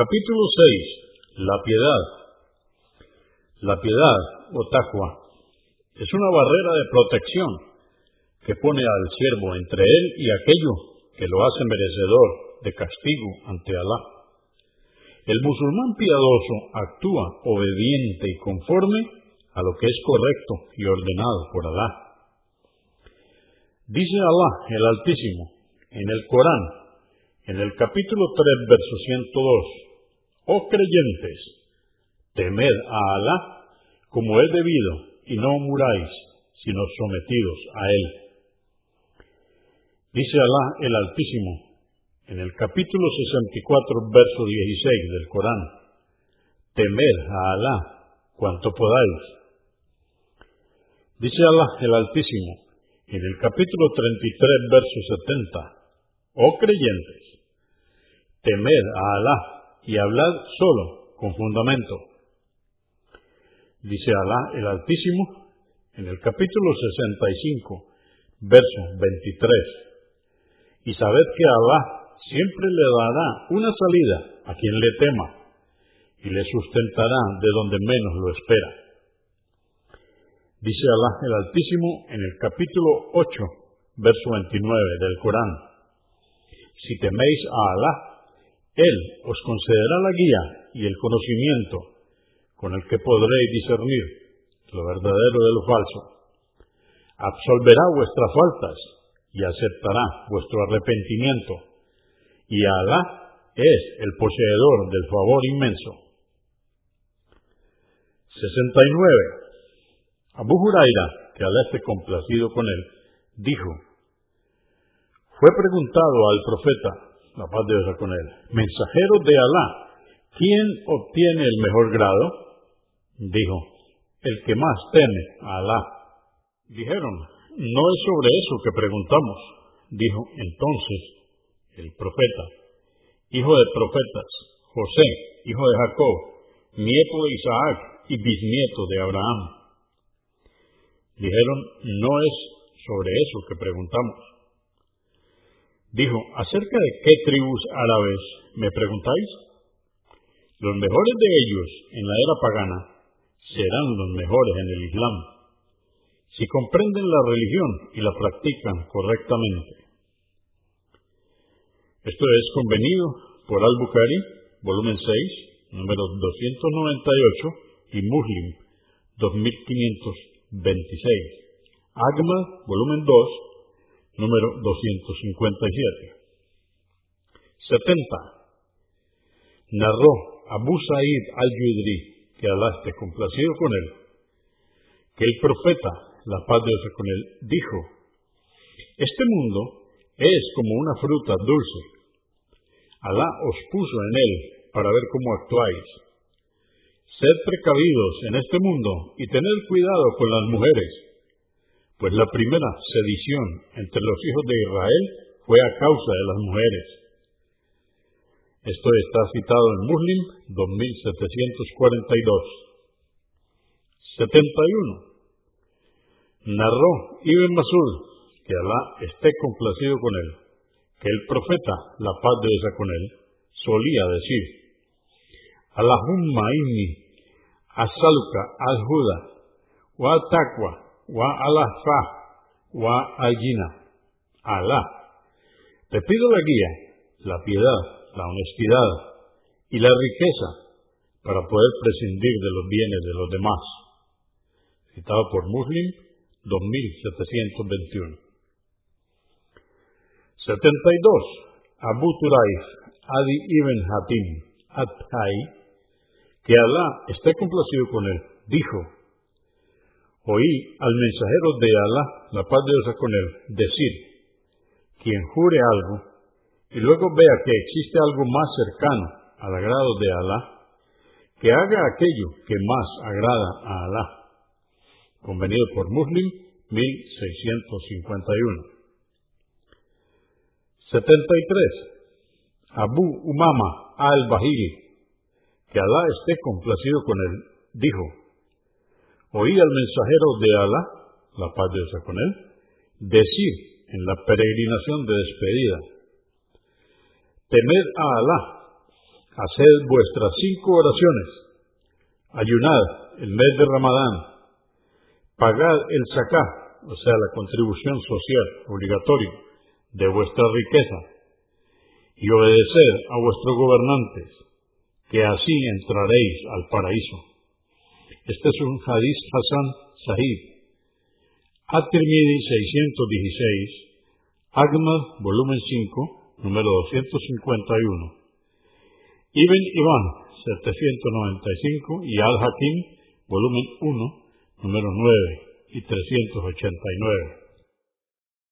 Capítulo 6. La piedad. La piedad, o taqwa, es una barrera de protección que pone al siervo entre él y aquello que lo hace merecedor de castigo ante Alá. El musulmán piadoso actúa obediente y conforme a lo que es correcto y ordenado por Alá. Dice Alá el Altísimo en el Corán, en el capítulo 3, verso 102, Oh creyentes, temed a Alá como es debido y no muráis, sino sometidos a Él. Dice Alá el Altísimo en el capítulo 64, verso 16 del Corán, temed a Alá cuanto podáis. Dice Alá el Altísimo en el capítulo 33, verso 70, oh creyentes, temed a Alá y hablad solo con fundamento Dice Alá el Altísimo en el capítulo 65, verso 23. Y sabed que Alá siempre le dará una salida a quien le tema y le sustentará de donde menos lo espera. Dice Alá el Altísimo en el capítulo 8, verso 29 del Corán. Si teméis a Alá, Él os concederá la guía y el conocimiento con el que podréis discernir lo verdadero de lo falso. Absolverá vuestras faltas y aceptará vuestro arrepentimiento. Y Alá es el poseedor del favor inmenso. 69. Abu Huraira, que Alá esté complacido con él, dijo, fue preguntado al profeta, la paz de Dios con él, mensajero de Alá, ¿quién obtiene el mejor grado? Dijo, el que más teme Alá. Dijeron, no es sobre eso que preguntamos. Dijo entonces el profeta, hijo de profetas, José, hijo de Jacob, nieto de Isaac y bisnieto de Abraham. Dijeron, no es sobre eso que preguntamos. Dijo, ¿acerca de qué tribus árabes me preguntáis? Los mejores de ellos en la era pagana serán los mejores en el Islam, si comprenden la religión y la practican correctamente. Esto es convenido por Al-Bukhari, volumen 6, número 298, y Muslim, 2526. Agma, volumen 2, número 257. 70. Narró Abu Sa'id al-Yudri que Alá esté complacido con él, que el profeta, la paz de Dios con él, dijo, este mundo es como una fruta dulce. Alá os puso en él para ver cómo actuáis. Sed precavidos en este mundo y tened cuidado con las mujeres, pues la primera sedición entre los hijos de Israel fue a causa de las mujeres esto está citado en Muslim 2742. 71. Narró Ibn Masud, que Alá esté complacido con él, que el profeta, la paz de Dios con él, solía decir, Allahumma inni asaluka al-huda wa taqwa wa al-fa wa al-jina. Alá, te pido la guía, la piedad la honestidad y la riqueza para poder prescindir de los bienes de los demás. Citado por Muslim 2721. 72. Abu Turaif, Adi ibn Hatim, Atai, que Alá esté complacido con él, dijo, oí al mensajero de Alá, la paz de Dios con él, decir, quien jure algo, y luego vea que existe algo más cercano al agrado de Alá, que haga aquello que más agrada a Alá. Convenido por Muslim 1651. 73. Abu Umama al-Bahiri, que Alá esté complacido con él, dijo, oí al mensajero de Alá, la paz de Dios con él, decir en la peregrinación de despedida, Temed a Alá, haced vuestras cinco oraciones, ayunad el mes de Ramadán, pagad el sacá, o sea, la contribución social obligatoria de vuestra riqueza, y obedeced a vuestros gobernantes, que así entraréis al paraíso. Este es un hadith Hassan Sahib. At-Tirmidhi 616, Agma, volumen 5, número 251. Ibn Iván, 795, y Al-Hakim, volumen 1, número 9 y 389.